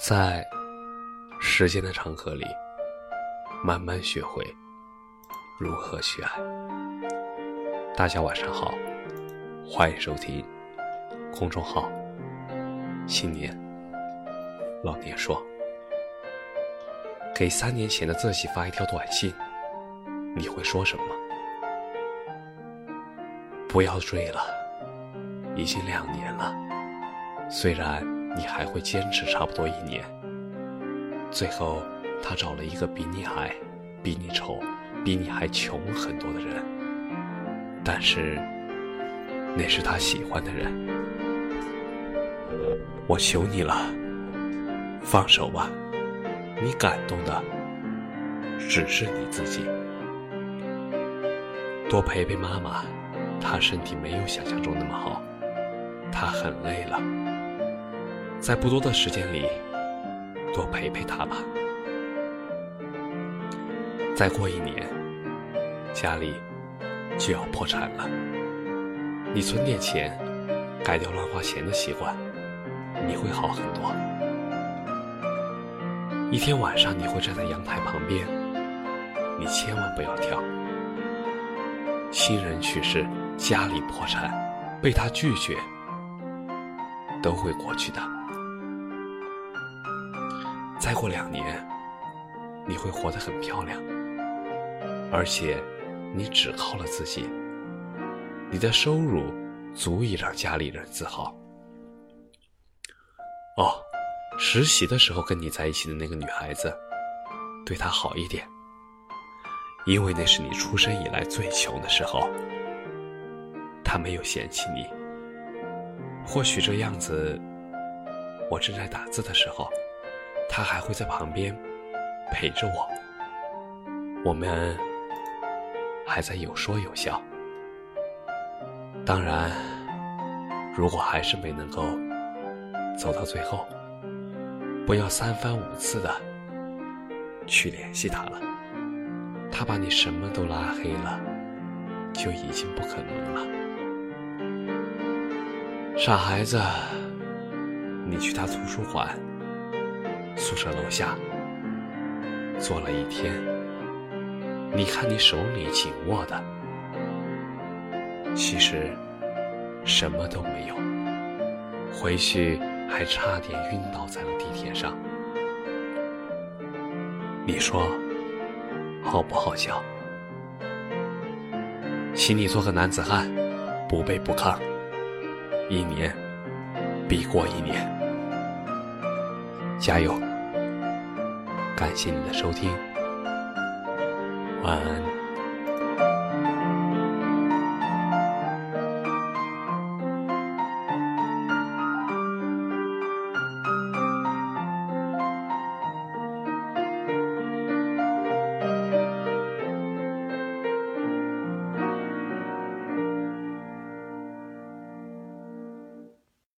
在时间的长河里，慢慢学会如何去爱。大家晚上好，欢迎收听公众号“新年老年说”。给三年前的自己发一条短信，你会说什么？不要追了，已经两年了。虽然。你还会坚持差不多一年，最后他找了一个比你矮、比你丑、比你还穷很多的人，但是那是他喜欢的人。我求你了，放手吧，你感动的只是你自己。多陪陪妈妈，她身体没有想象中那么好，她很累了。在不多的时间里，多陪陪他吧。再过一年，家里就要破产了。你存点钱，改掉乱花钱的习惯，你会好很多。一天晚上，你会站在阳台旁边，你千万不要跳。亲人去世，家里破产，被他拒绝，都会过去的。再过两年，你会活得很漂亮，而且你只靠了自己，你的收入足以让家里人自豪。哦，实习的时候跟你在一起的那个女孩子，对她好一点，因为那是你出生以来最穷的时候，她没有嫌弃你。或许这样子，我正在打字的时候。他还会在旁边陪着我，我们还在有说有笑。当然，如果还是没能够走到最后，不要三番五次的去联系他了。他把你什么都拉黑了，就已经不可能了。傻孩子，你去他图书馆。宿舍楼下坐了一天，你看你手里紧握的，其实什么都没有，回去还差点晕倒在了地铁上。你说好不好笑？请你做个男子汉，不卑不亢，一年比过一年，加油！感谢你的收听，晚安。